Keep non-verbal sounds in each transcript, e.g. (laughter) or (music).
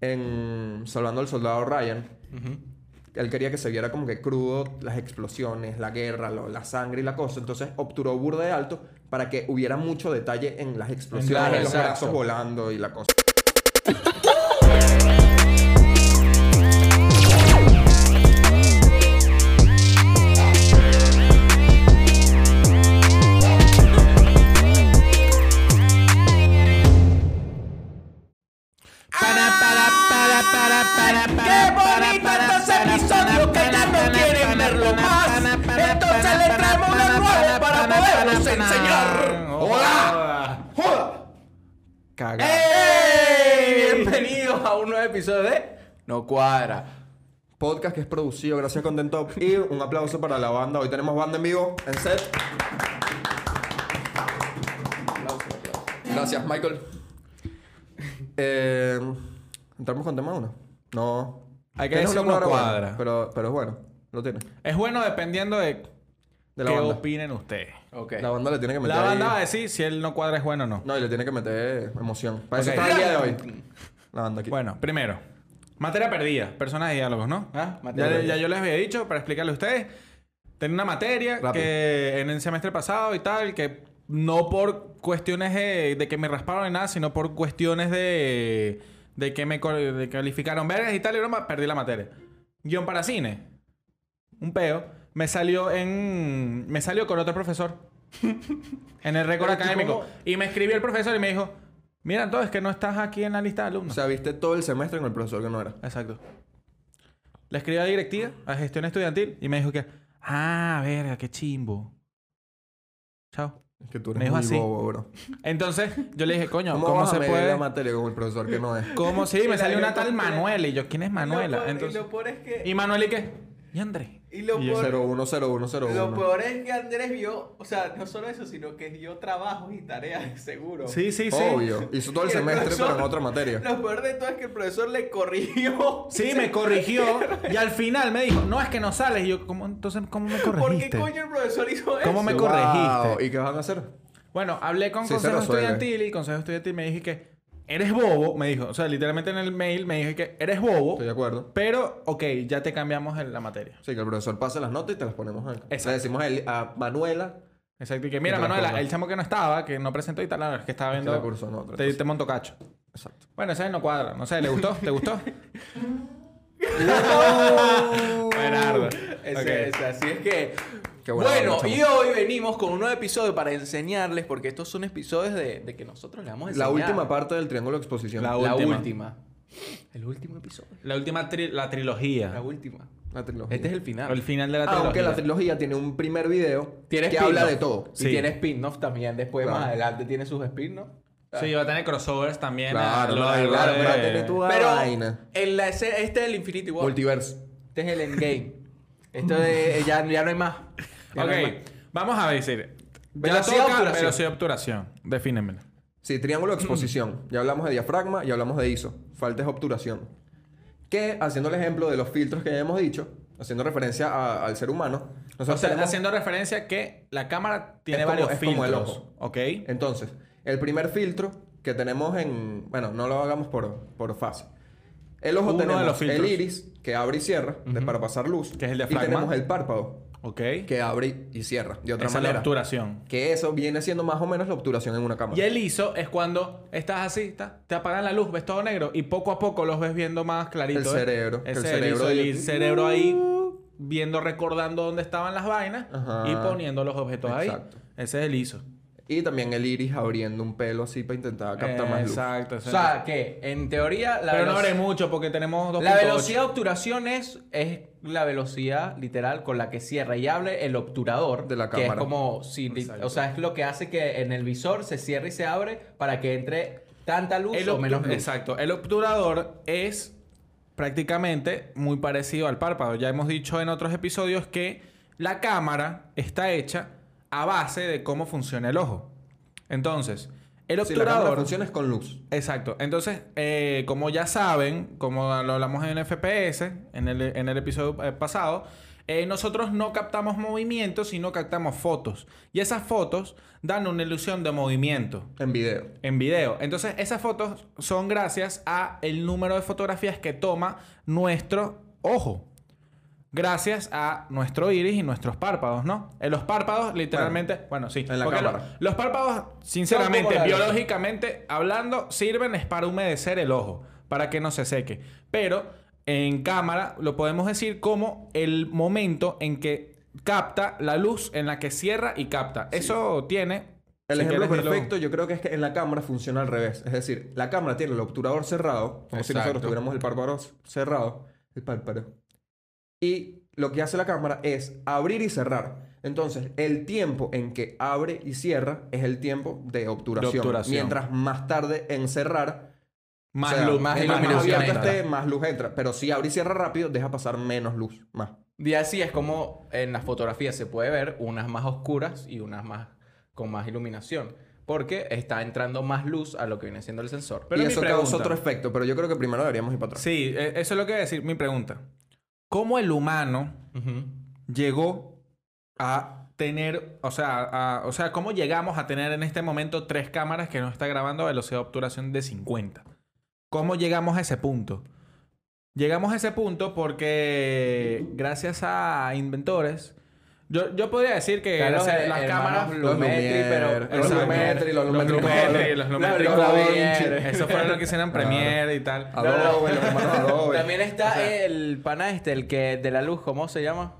en Salvando al Soldado Ryan, él quería que se viera como que crudo las explosiones, la guerra, lo- la sangre y la cosa. Entonces obturó burda de alto para que hubiera mucho detalle en las explosiones, Claro, los exacto. brazos volando y la cosa. (laughs) Caga. ¡Ey! (laughs) Bienvenidos a un nuevo episodio de No Cuadra. Podcast que es producido gracias a Content Top y un aplauso para la banda. Hoy tenemos banda en vivo en set. Gracias, Michael. Eh, ¿Entramos con tema uno? No. Hay que Tienes decir una cuadra buena, pero, pero es bueno. Lo tiene. Es bueno dependiendo de, De la qué banda. opinen ustedes. Ok. La banda le tiene que meter La ahí- banda va a decir si él no cuadra es bueno o no. No, y le tiene que meter emoción. Para eso Ok. está el día de hoy. (laughs) La banda aquí. Bueno, primero. Materia perdida. Personas de diálogos, ¿no? Ah, ya, ya yo les había dicho, para explicarle a ustedes, tenía una materia Rápido. que en el semestre pasado y tal, que no por cuestiones de, de que me rasparon ni nada, sino por cuestiones de, de que me de calificaron vergas y tal, y broma, perdí la materia. Guión para cine. Un peo. Me salió en... Me salió con otro profesor. (laughs) en el récord académico. cómo- Y me escribió el profesor y me dijo... Mira, entonces que no estás aquí en la lista de O alumnos. sea, viste todo el semestre con el profesor que no era. Exacto. Le escribí a directiva, a gestión estudiantil, y me dijo que, ah, verga, qué chimbo. Chao. Es que tú Me eres dijo muy así. bobo, bro. Entonces, yo le dije, coño, ¿Cómo, ¿cómo, vas a se medir puede? la materia con el profesor que no es? ¿Cómo sí? Me salió la- una tal Manuela. Y yo, ¿quién es Manuela? Entonces, y lo peor es que. ¿y Manuela y qué? ¿Y André? Y lo y peor- 010101. Lo peor es que Andrés vio, o sea, no solo eso, sino que dio trabajos y tareas, (laughs) seguro. Sí, sí, sí. Obvio. Hizo todo el el semestre, profesor- pero en otra materia. Lo peor de todo es que el profesor le corrigió. (laughs) Sí, me corrigió. Y al final me dijo, no, es que no sales. Y yo, ¿cómo, entonces, ¿cómo me ¿Por qué corregiste? coño el profesor hizo eso? ¿Cómo me Wow. corregiste? ¿Y qué van a hacer? Bueno, hablé con Sí, Consejo. Estudiantil y Consejo Estudiantil me dije que eres bobo, me dijo. O sea, literalmente en el mail me dije que eres bobo, Estoy de acuerdo. pero ok, ya te cambiamos el- la materia. Sí, que el profesor pase las notas y te las ponemos acá. Exacto. Le decimos a, él- a Manuela Exacto. Y que mira, te la Manuela, el chamo que no estaba, que no presentó y tal, no, es que estaba viendo. no, te, cosa. te monto cacho. Exacto. Bueno, ese no cuadra. No sé, ¿le gustó? ¿Te gustó? (laughs) (laughs) Buenardo. Así es que. Qué buena bueno, onda, y hoy venimos con un nuevo episodio para enseñarles, porque estos son episodios de, de que nosotros le vamos a La enseñar. última parte del triángulo de exposición. La La última. última. El último episodio. La última tri- la trilogía. La última. La trilogía. Este es el final. El final de la trilogía. Aunque la trilogía tiene un primer video Tiene que habla de todo. Y Sí. tiene spin-off también. Después, Claro. más adelante, tiene sus spin-off. Sí, va a tener crossovers también. Claro, claro, de- va a tener tu Pero vaina. en la este es el Infinity War. Multiverso. Este es el Endgame. (laughs) Esto de, ya, ya no hay más. Ya no hay Ok, vamos a decir. Velocidad Ya o toca obturación. velocidad de obturación. Defínemela. Sí, triángulo de exposición. ya hablamos de diafragma y hablamos de ISO. Falta es obturación. Que, haciendo el ejemplo de los filtros que ya hemos dicho, haciendo referencia a- al ser humano, O nosotros sea, tenemos- haciendo referencia que la cámara tiene Es como- varios es como el filtros. ojo. ¿Ok? Entonces, el primer filtro que tenemos en... Bueno, no lo hagamos por, por fase. El ojo Uno de tenemos filtros. el iris, que abre y cierra, de- para pasar luz. Que es el Y diafragma. tenemos el párpado, ¿Ok? que abre y cierra, de otra Esa es la manera. obturación. Que eso viene siendo más o menos la obturación en una cámara. Y el ISO es cuando estás así, está- te apagan la luz, ves todo negro y poco a poco los ves viendo más clarito. El ¿eh? cerebro, Ese el cerebro el ahí viendo, recordando dónde estaban las vainas Ajá. y poniendo los objetos Exacto. ahí. Ese es el ISO. Y también el iris abriendo un pelo así para intentar captar más luz. Exacto. O ese- sea, que en teoría la, Pero no abre mucho porque tenemos dos la velocidad de obturación es, es la velocidad literal con la que cierra y abre el obturador. De la Que es cámara. como si... Exacto. O sea, es lo que hace que en el visor se cierre y se abre para que entre tanta luz El o menos luz. Exacto. El obturador es prácticamente muy parecido al párpado. Ya hemos dicho en otros episodios que la cámara está hecha a base de cómo funciona el ojo. Entonces, el obturador... funciona es con luz. Exacto. Entonces, eh, como ya saben, como lo hablamos en FPS, en el, en el episodio eh, pasado, eh, nosotros no captamos movimiento, sino captamos fotos. Y esas fotos dan una ilusión de movimiento En video. en video. Entonces, esas fotos son gracias a el número de fotografías que toma nuestro ojo. Gracias a nuestro iris y nuestros párpados, ¿no? En los párpados, literalmente, bueno, sí. en la cámara. lo- los párpados, sinceramente, biológicamente hablando, sirven es para humedecer el ojo, para que no se seque. Pero en cámara lo podemos decir como el momento en que capta la luz en la que cierra y capta. Eso tiene. El si ejemplo dilo. perfecto yo creo que es que en la cámara funciona al revés. Es decir, la cámara tiene el obturador cerrado, como si nosotros tuviéramos el párpado cerrado. El párpado. Y lo que hace la cámara es abrir y cerrar. Entonces, el tiempo en que abre y cierra es el tiempo de obturación. De obturación. Mientras más tarde en cerrar, Más o sea, luz, más iluminación abierto entra. esté, más luz entra. Pero si abre y cierra rápido, deja pasar menos luz. Más. Y así es como en las fotografías se puede ver unas más oscuras y unas más con más iluminación. Porque está entrando más luz a lo que viene siendo el sensor. Pero y eso pregunta- causa otro efecto, pero yo creo que primero deberíamos ir para atrás. Sí, e- eso es lo que voy a decir. Mi pregunta. ¿Cómo el humano llegó a tener, o sea, a- o sea, cómo llegamos a tener en este momento tres cámaras que nos está grabando a velocidad de obturación de 50? ¿Cómo llegamos a ese punto? Llegamos a ese punto porque gracias a inventores, yo, yo podría decir que Claro, eh, las hermanos cámaras... Lumetri, pero- Los. Lumetri, los Los Lumetri Lumetri, los Lumetri los. Lumetri. Eso fue lo que hicieron en Premiere y tal. Adobe, los hermanos (laughs) Adobe. También está el pana este, el que de la luz, ¿cómo se llama?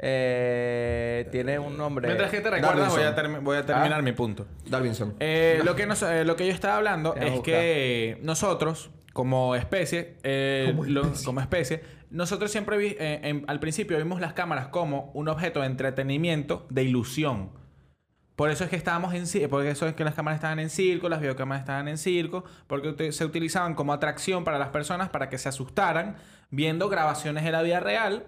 Eh, tiene un nombre. Mientras que te recuerdas, voy a, voy terminar Ah. mi punto. Darwinson. Eh, (laughs) lo, que nos- eh, lo que yo estaba hablando es buscar. que nosotros, como especie, eh, Como lo- especie. como especie, nosotros siempre vi- eh, en- al principio vimos las cámaras como un objeto de entretenimiento, de ilusión. Por eso es que estábamos en porque eso es que las cámaras estaban en circo, las videocámaras estaban en circo, porque se utilizaban como atracción para las personas para que se asustaran viendo grabaciones de la vida real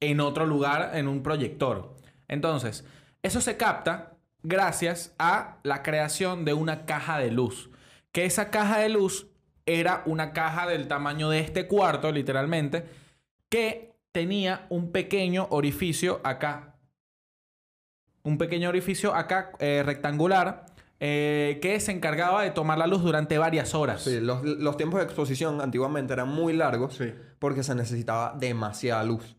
en otro lugar, en un proyector. Entonces, eso se capta gracias a la creación de una caja de luz. Que esa caja de luz era una caja del tamaño de este cuarto, literalmente, que tenía un pequeño orificio acá. Un pequeño orificio acá eh, rectangular eh, que se encargaba de tomar la luz durante varias horas. Sí, los, los tiempos de exposición antiguamente eran muy largos Sí. porque se necesitaba demasiada luz.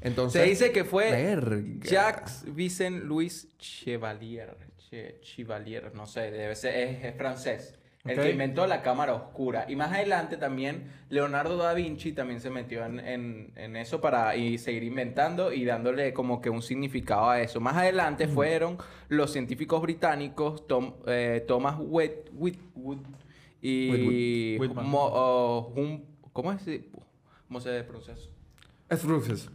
Entonces, Se dice que fue Verga. Jacques Vincent Louis Chevalier. Che- Chevalier, no sé, debe ser, es, es francés. El que inventó la cámara oscura. Y más adelante también Leonardo da Vinci también se metió en, en- en eso para y seguir inventando y dándole como que un significado a eso. Más adelante fueron los científicos británicos Tom- eh, Thomas Whit- Whitwood y Whitwood. Whitman. Mo- oh, Hum- ¿cómo es? ¿Cómo se pronuncia eso? es Rufus.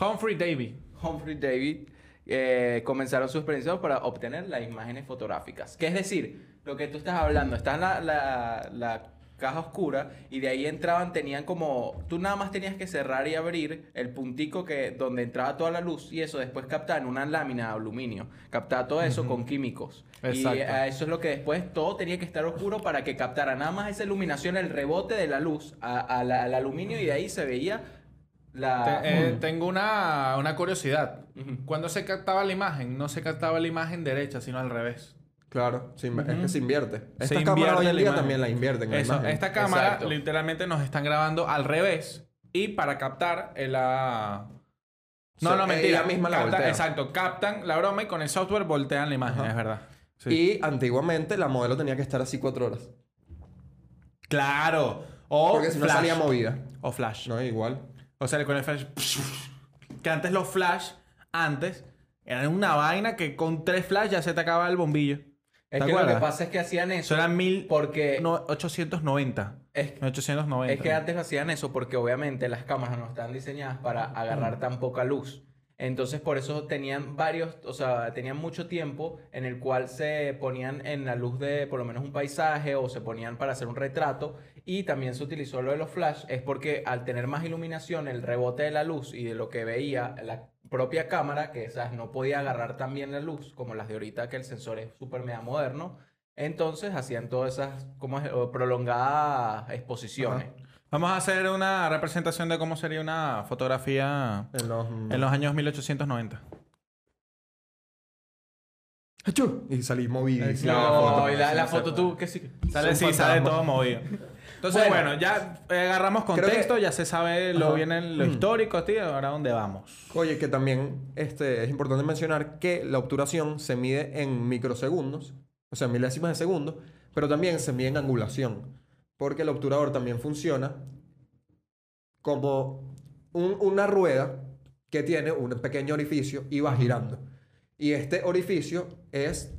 Humphrey Davy. Humphrey David eh, comenzaron sus experiencias para obtener las imágenes fotográficas. Que es decir, lo que tú estás hablando, está en la, la- la caja oscura y de ahí entraban, tenían como, tú nada más tenías que cerrar y abrir el puntico que, donde entraba toda la luz y eso después captaba en una lámina de aluminio, captaba todo eso con químicos. Exacto. Y a eso es lo que después todo tenía que estar oscuro para que captara nada más esa iluminación, el rebote de la luz a- a la- al aluminio y de ahí se veía la... Te- eh, tengo una, una curiosidad. Cuando se captaba la imagen, no se captaba la imagen derecha, sino al revés. Claro, se es que se invierte. Se Estas cámaras invierte hoy en la día también la invierten. la Eso, imagen. esta cámara Exacto. literalmente nos están grabando al revés y para captar la... No, Se- no, mentira. ella misma la Captan-. Exacto, captan la broma y con el software voltean la imagen, Ajá. es verdad. Sí. Y antiguamente la modelo tenía que estar así cuatro horas. Claro. O porque si no flash. salía movida. O flash. No, igual. O sea, con el flash. Que antes los flash, antes, eran una vaina que con tres flash ya se te acaba el bombillo. Es ¿Te que lo que pasa es que hacían eso Eso eran mil. porque No, 890. es, 890. es que antes hacían eso porque obviamente las cámaras no están diseñadas para agarrar tan poca luz. Entonces por eso tenían varios, o sea, tenían mucho tiempo en el cual se ponían en la luz de por lo menos un paisaje o se ponían para hacer un retrato y también se utilizó lo de los flash, es porque al tener más iluminación, el rebote de la luz y de lo que veía la propia cámara, que esas no podía agarrar tan bien la luz como las de ahorita que el sensor es súper mega moderno, entonces hacían todas esas como prolongadas exposiciones. Vamos a hacer una representación de cómo sería una fotografía En los... en los años 1890. ¡Achú! Y salí movido. No, y la, la foto tú, que sí. Sale, sí, sale todo movido. Entonces, Bueno. bueno, ya eh, agarramos que- contexto, ya se sabe lo Ajá. bien lo Mm. histórico, tío. Ahora, ¿dónde vamos? Oye, que también este, es importante mencionar que la obturación se mide en microsegundos, o sea, milésimas de segundo, pero también se mide en angulación, porque el obturador también funciona como un- una rueda que tiene un pequeño orificio y va girando. Y este orificio es,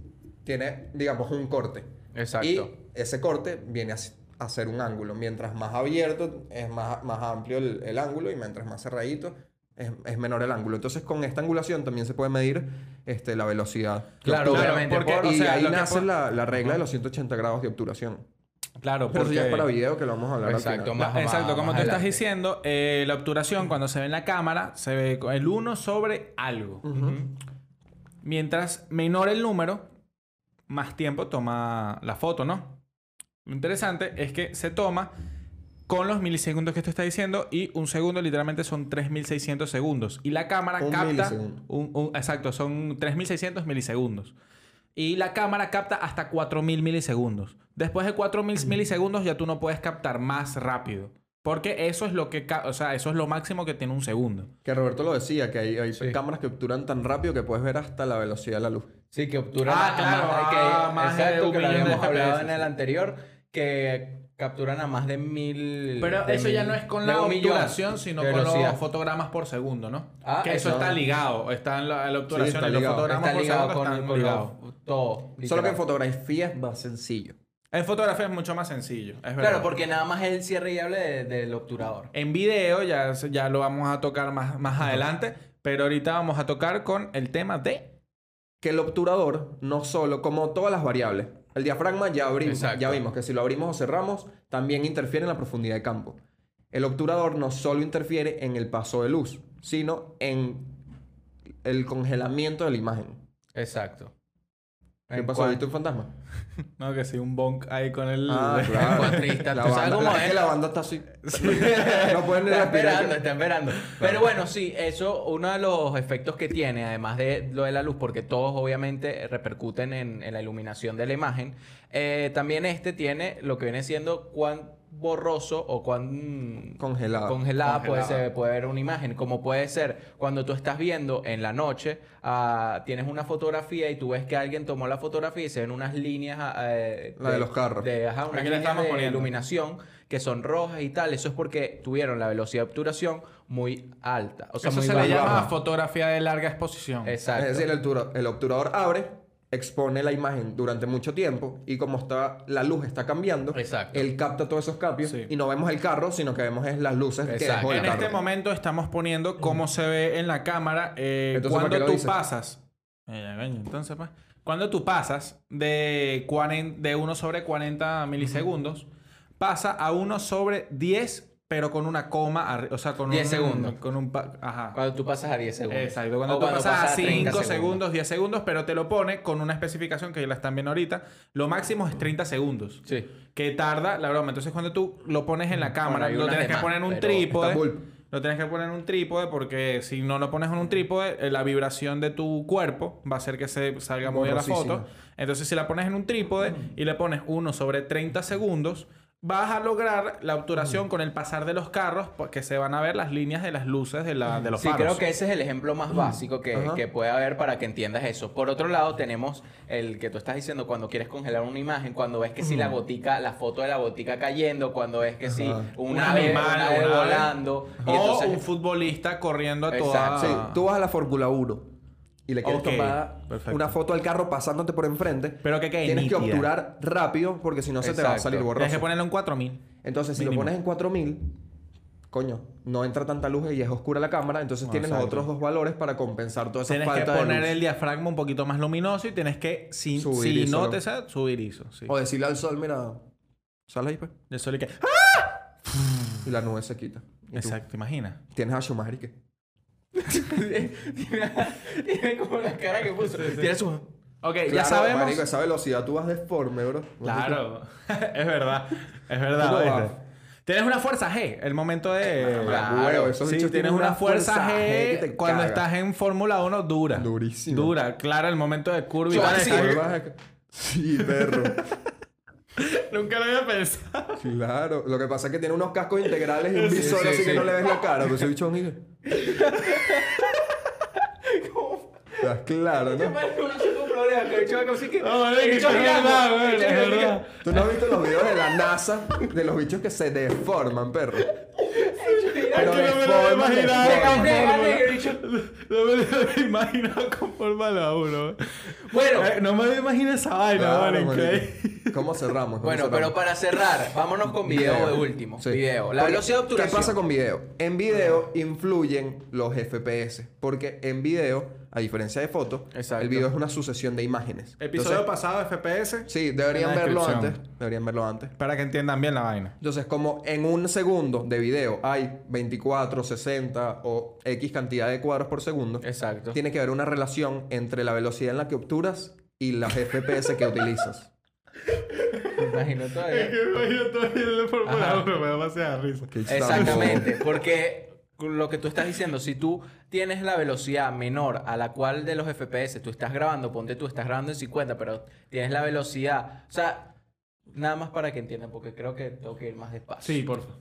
tiene, digamos, un corte. Exacto. Y ese corte viene a s- a hacer un ángulo. Mientras más abierto es más, más amplio el, el ángulo y mientras más cerradito es, es menor el ángulo. Entonces con esta angulación también se puede medir este, la velocidad. Claro, obviamente, porque, por- o y sea, ahí nace la, la regla de los 180 grados de obturación. Claro, Pero eso ya es porque- para video que lo vamos a hablar Exacto, al final. más- La- Exacto, más- como más tú estás adelante. diciendo, eh, la obturación cuando se ve en la cámara se ve con el 1 sobre algo. Ujú. Mientras menor el número, más tiempo toma la foto, ¿no? Lo interesante es que se toma con los milisegundos que te está diciendo y un segundo literalmente son 3600 segundos. Y la cámara Un capta... un- un- exacto, son 3600 milisegundos. Y la cámara capta hasta 4000 milisegundos. Después de 4000 milisegundos ya tú no puedes captar más rápido. Porque eso es lo que... O sea, eso es lo máximo que tiene un segundo. Que Roberto lo decía, que hay, hay Sí. cámaras que obturan tan rápido que puedes ver hasta la velocidad de la luz. Sí, que obturan Ah, claro, más, de ah, que, más de exacto, un que lo habíamos hablado en el sí. anterior, que capturan a más de mil... Pero de eso ya no es con la obturación, sino con los fotogramas por segundo, ¿no? Ah, que eso eso. está ligado. Está en la, la obturación está y los fotogramas Está por ligado segundo con, están con ligados. los- todo. Solo que en fotografía es más sencillo. En fotografía es mucho más sencillo. Es verdad. Claro, porque nada más es el cierre y hable de- del obturador. En video ya, ya lo vamos a tocar más, más adelante. Pero ahorita vamos a tocar con el tema de... que el obturador no solo, como todas las variables, el diafragma ya, abrimos, Exacto. ya vimos que si lo abrimos o cerramos, también interfiere en la profundidad de campo. El obturador no solo interfiere en el paso de luz, sino en el congelamiento de la imagen. Exacto. ¿Qué pasó? ¿Viste un fantasma? (laughs) No, que sí, un bonk ahí con el... Ah, (laughs) claro. Cuatrista. La ¿Tú sabes banda, cómo la, es? que la banda está así. (laughs) no pueden ni Está respirar. esperando, está esperando. Pero bueno, sí, eso, uno de los efectos que tiene, además de lo de la luz, porque todos obviamente repercuten en, en la iluminación de la imagen, eh, también este tiene lo que viene siendo cuán borroso o cuán Congelado. congelada puede, Congelada. ser, puede ver una imagen. Como puede ser cuando tú estás viendo en la noche, ah, tienes una fotografía y tú ves que alguien tomó la fotografía y se ven unas líneas... ah, eh, La de los carros. De, ajá, unas líneas estamos de poniendo. iluminación que son rojas y tal. Eso es porque tuvieron la velocidad de obturación muy alta. O sea, Eso muy se le llama fotografía de larga exposición. Exacto. Es decir, el obturador abre, expone la imagen durante mucho tiempo y como está la luz está cambiando, Exacto. él capta todos esos cambios Sí. y no vemos el carro, sino que vemos es las luces que Exacto. dejó el En carro. este momento estamos poniendo cómo se ve en la cámara eh, Entonces, ¿para cuando tú dices? pasas. Eh, entonces, pues, cuando tú pasas de, 40 de 1 sobre 40 milisegundos, pasa a 1 sobre 10, pero con una coma, o sea, con 10 un, segundos. Con un pa- ajá. Cuando tú pasas a 10 segundos. Exacto, cuando O tú pasas a 30 5 segundos, 10 segundos, pero te lo pone con una especificación que ya la están viendo ahorita. Lo máximo es 30 segundos. Sí. Que tarda la broma. Entonces, cuando tú lo pones en la cámara, hay lo tienes que poner en un trípode. Lo tienes que poner en un trípode porque si no lo pones en un trípode, eh, la vibración de tu cuerpo va a hacer que se salga muy a la foto. Entonces, si la pones en un trípode y le pones 1 sobre 30 segundos, vas a lograr la obturación con el pasar de los carros porque se van a ver las líneas de las luces de, la, de los Sí, faros. creo que ese es el ejemplo más básico que, que puede haber para que entiendas eso. Por otro lado, tenemos el que tú estás diciendo cuando quieres congelar una imagen, cuando ves que si la gotica, la foto de la gotica cayendo, cuando ves que si un, Un ave, animal, un ave volando. O entonces, un futbolista corriendo a toda... Exacto. Sí, tú vas a la Fórmula 1 y le quieres Ok, tomar perfecto. una foto al carro pasándote por enfrente. Pero que quede Tienes que nítida. obturar rápido porque si no se te va a Exacto. salir borroso. Tienes que ponerlo en 4000. Entonces, si Mínimo. lo pones en 4000, coño, no entra tanta luz y es oscura la cámara, entonces tienes los exacto. otros dos valores para compensar toda esa Tienes que falta de poner luz. el diafragma un poquito más luminoso y tienes que, si, Subir si ISO, no ¿no? te sale, subir ISO. Sí. O decirle al sol, mira, sale ahí pues. De sol y que... Y la nube se quita. Y tú Exacto, imagina. Tienes a Schumacher y qué. (laughs) tiene, como la cara que puso. Tiene su... Ok, ya sabemos... marico, esa velocidad tú vas deforme, bro. (laughs) Claro, (laughs) es verdad. Es verdad. Tienes una fuerza G, el momento de... Claro, esos sí, tienes una una fuerza, fuerza G, cuando caga. estás en Fórmula 1 dura. Durísimo. Dura, claro, el momento de curva y Sí, perro. (laughs) Nunca lo había pensado. claro. Lo que pasa es que tiene unos cascos integrales y un visor sí, así que no le ves la cara. Pero ese bicho es un Estás claro, ¿no? mal, un chico con problemas, que el chico como si que- No, marico, el bicho es girando, verdad, el güey, bicho es girando, verdad. ¿Tú no has visto los videos de la NASA de los bichos que se deforman, perro? Pero que no me lo había deforman, deforman. (laughs) No me lo había imaginado con Fórmula 1. Bueno, Eh, no me había imaginado esa vaina, vale, (laughs) increíble. ¿Cómo cerramos? ¿Cómo bueno, cerramos? pero para cerrar, vámonos con video de último. Sí. Video. La Porque, velocidad de obturación. ¿Qué pasa con video? En video influyen los FPS. Porque en video, a diferencia de foto, Exacto. el video es una sucesión de imágenes. Episodio Entonces, pasado FPS. Sí, deberían verlo antes. Deberían verlo antes. Para que entiendan bien la vaina. Entonces, como en un segundo de video hay 24, 60 o X cantidad de cuadros por segundo, Exacto. tiene que haber una relación entre la velocidad en la que obturas y las FPS que utilizas. Me (laughs) imagino todavía. me imagino todavía. 1, me da demasiada risa. Que Exactamente, porque lo que tú estás diciendo, si tú tienes la velocidad menor a la cual de los FPS tú estás grabando, ponte tú estás grabando en 50, pero tienes la velocidad, o sea, nada más para que entiendan, porque creo que tengo que ir más despacio. Sí, por favor.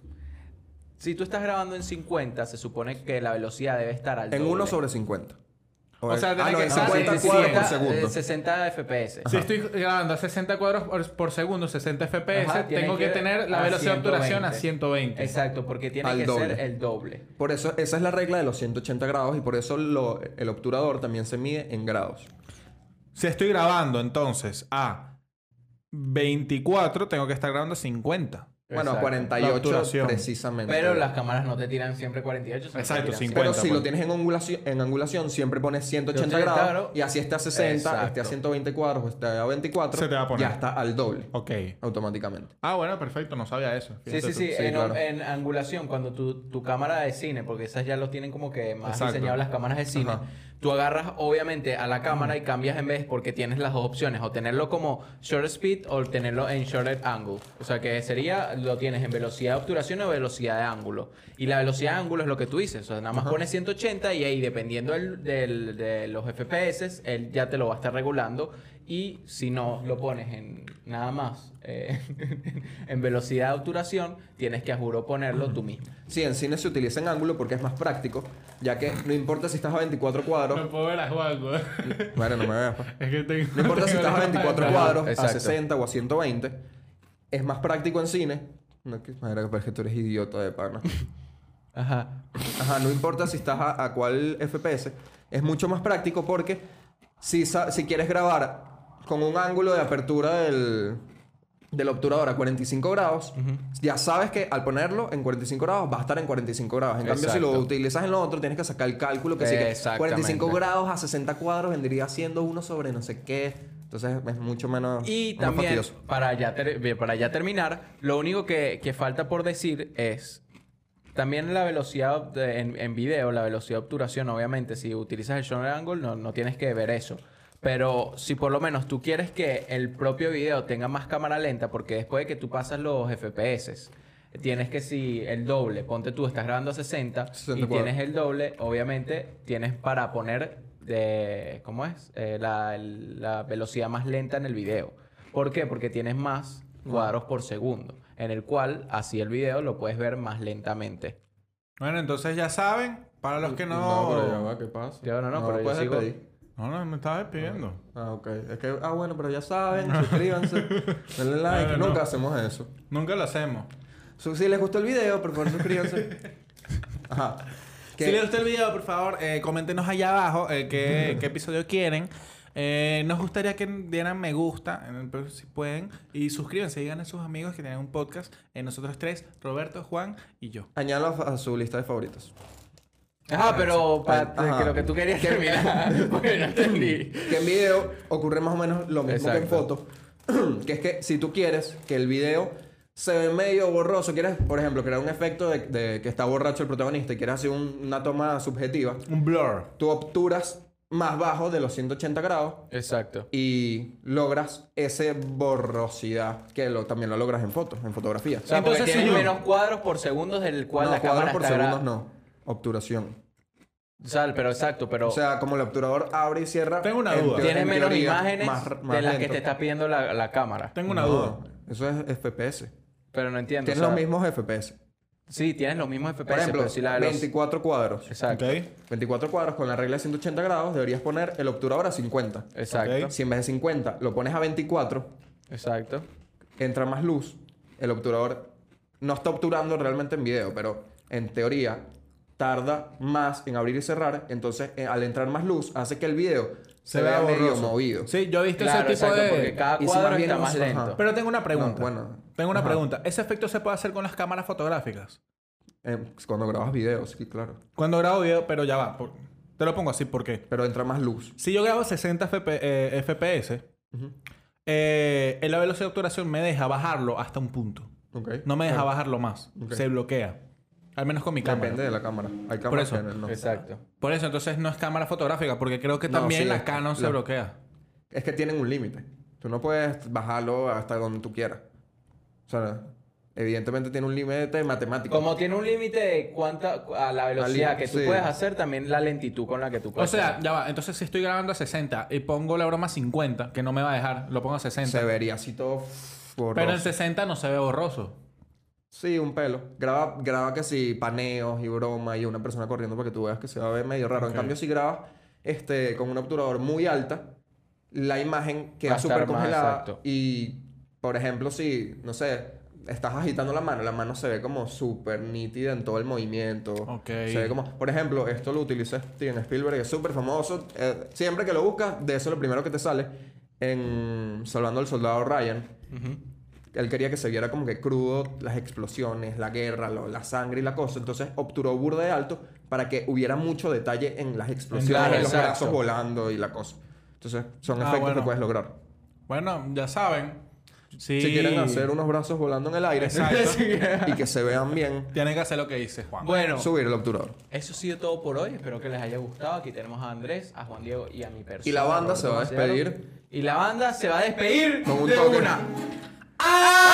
Si tú estás grabando en 50, se supone que la velocidad debe estar al En doble. 1 sobre 50. O sea, ah, tiene no, que 50 60, cuadros por 60, segundo. eh, 60 FPS. Si estoy grabando a 60 cuadros por, por segundo, 60 FPS, Ajá, tengo que, que tener la velocidad de obturación a 120. 120. Exacto, porque tiene Al que ser el doble. Por eso, esa es la regla de los 180 grados y por eso lo- el obturador también se mide en grados. Si estoy grabando entonces a 24, tengo que estar grabando a 50. Bueno, a Exacto. 48 La obturación. precisamente. Pero las cámaras no te tiran siempre 48. sino te Exacto, tiran 50. Pero si pues. lo tienes en angulación, en angulación siempre pones 180 180 grados grados. y así esté a 60, Exacto. esté a 120 cuadros o esté a 24, Se te va a poner. ya está al doble Ok. automáticamente. Ah, bueno, perfecto, no sabía eso. Sí, Fíjate sí, sí. Sí, en, claro. en angulación, cuando tu, tu cámara de cine, porque esas ya lo tienen como que más Exacto. diseñado las cámaras de cine, Ajá. tú agarras obviamente a la cámara y cambias en vez porque tienes las dos opciones, o tenerlo como short speed o tenerlo en shorter angle. O sea que sería, lo tienes en velocidad de obturación o velocidad de ángulo. Y la velocidad de ángulo es lo que tú dices. O sea, nada más pones 180 y ahí dependiendo del- del- de los FPS, él ya te lo va a estar regulando. Y si no lo pones en nada más eh, (laughs) en velocidad de obturación, tienes que a juro ponerlo tú mismo. Sí, en cine se utiliza en ángulo porque es más práctico, ya que no importa si estás a 24 cuadros. No puedo ver a Juan, güey. bueno, no me veas. pa. (laughs) Es que tengo... No importa si estás a 24 Ajá, cuadros, a exacto. 60 o a 120. Es más práctico en cine. No, que, es que tú eres idiota de pana. (laughs) Ajá. Ajá, no importa si estás a, a cuál FPS. Es mucho más práctico porque si, si quieres grabar con un ángulo de apertura del, del obturador a 45 grados, ya sabes que al ponerlo en 45 grados va a estar en 45 grados. En cambio, si lo Exacto. utilizas en lo otro, tienes que sacar el cálculo que Exactamente. 45 grados a 60 cuadros vendría siendo uno sobre no sé qué. Entonces es mucho menos, Y menos también, fastidioso. para ya, para ya terminar, lo único que, que falta por decir es también la velocidad de- en, en video, la velocidad de obturación, obviamente, si utilizas el short angle, no, no tienes que ver eso. Pero si por lo menos tú quieres que el propio video tenga más cámara lenta, porque después de que tú pasas los FPS, tienes que si el doble, ponte tú, estás grabando a 60 y 64. tienes el doble, obviamente tienes para poner de, ¿cómo es? Eh, la, el- la velocidad más lenta en el video. ¿Por qué? Porque tienes más cuadros por segundo, en el cual así el video lo puedes ver más lentamente. Bueno, entonces ya saben, para los que no... No, pero ya va, ¿qué pasa? Ya, no, no, pero yo puedes sigo- despedir. No, no, me estaba despidiendo. Ah, ok. Es que, ah, bueno, pero ya saben, (laughs) suscríbanse, denle like. No. Nunca hacemos eso. Nunca lo hacemos. Si les gustó el video, por favor, suscríbanse. (laughs) Ajá. ¿Qué? Si les gustó el video, por favor, eh, coméntenos allá abajo eh, qué, qué episodio quieren. Eh, nos gustaría que dieran me gusta, en si pueden, y suscríbanse, digan a sus amigos que tienen un podcast, en nosotros tres, Roberto, Juan y yo. Añádalo a su lista de favoritos. Ajá, pero pa- Ajá. que lo que tú querías terminar, (laughs) (laughs) porque no entendí. Que en video ocurre más o menos lo mismo que en Exacto. foto. (clears throat) que es que si tú quieres que el video se ve medio borroso, quieres, por ejemplo, crear un efecto de, de que está borracho el protagonista y quieres hacer un- una toma subjetiva, Un blur. tú obturas más bajo de los 180 grados Exacto. y logras esa borrosidad que lo, también lo logras en fotos, en fotografía. O sea, Entonces, si tienes menos cuadros por segundo del cual no, la cámara cuadros por está segundos no, obturación. O sea, pero exacto, pero O sea, como el obturador abre y cierra. Tengo una duda. en menos teoría, imágenes más- más de las que te está pidiendo la, la cámara. Tengo una No, duda. Eso es FPS. Pero no entiendo. Tienes o sea, los mismos FPS. Sí, tienes los mismos FPS, Por ejemplo, pero sí la de los- 24 cuadros. Exacto. Ok. 24 cuadros con la regla de 180 grados deberías poner el obturador a 50. Exacto. Si en vez de 50 lo pones a 24, Exacto. entra más luz. El obturador no está obturando realmente en video, pero en teoría tarda más en abrir y cerrar. Entonces, eh, al entrar más luz, hace que el video se, vea medio borroso. movido. Sí, yo he visto Claro, ese tipo exacto, de... porque cada y si cuadro más ajá. lento. Pero tengo una pregunta. No, bueno. Tengo una Ajá. pregunta. ¿Ese efecto se puede hacer con las cámaras fotográficas? Eh, cuando grabas videos, sí, claro. Cuando grabo video, pero ya va. por- Te lo pongo así, ¿por qué? Pero entra más luz. Si yo grabo 60 FP, eh, FPS, eh, en la velocidad de obturación me deja bajarlo hasta un punto. Ok. No me deja bajarlo más. Ok. Se bloquea. Al menos con mi cámara. Depende de la cámara. Hay cámaras eso. que no. Exacto. Por eso, entonces no es cámara fotográfica, porque creo que No, también sí, la Canon se la- bloquea. Es que tienen un límite. Tú no puedes bajarlo hasta donde tú quieras. O sea, evidentemente tiene un límite matemático. Como tiene un límite de cuánta a la velocidad que tú sí. puedes hacer, también la lentitud con la que tú O puedes. sea, hacer. ya va. Entonces, si estoy grabando a 60 y pongo la broma a 50, que no me va a dejar, lo pongo a 60. Se vería así todo borroso. pero en 60 no se ve borroso. Sí, un pelo. Graba, graba que si paneos y broma y una persona corriendo para que tú veas que se va a ver medio raro. En cambio, si grabas este, con un obturador muy alta, la imagen queda súper congelada. Y, por ejemplo, si, no sé, estás agitando la mano, la mano se ve como súper nítida en todo el movimiento. Ok. Se ve como, por ejemplo, esto lo utilicé Steven Spielberg, es súper famoso. Eh, siempre que lo buscas, de eso es lo primero que te sale. En Salvando al Soldado Ryan. Él quería que se viera como que crudo las explosiones, la guerra, lo- la sangre y la cosa. Entonces obturó burda de alto para que hubiera mucho detalle en las explosiones, en los exacto. brazos volando y la cosa. Entonces son Ah, efectos bueno. que puedes lograr. Bueno, ya saben. Sí. Si quieren hacer unos brazos volando en el aire (laughs) y que se vean bien, Tienen que hacer lo que dice Juan. Bueno, subir el obturador. eso ha sido todo por hoy. Espero que les haya gustado. Aquí tenemos a Andrés, a Juan Diego y a mi persona. Y la banda Roberto se va a despedir. Y la banda se va a despedir Con un de toque. una. Ah!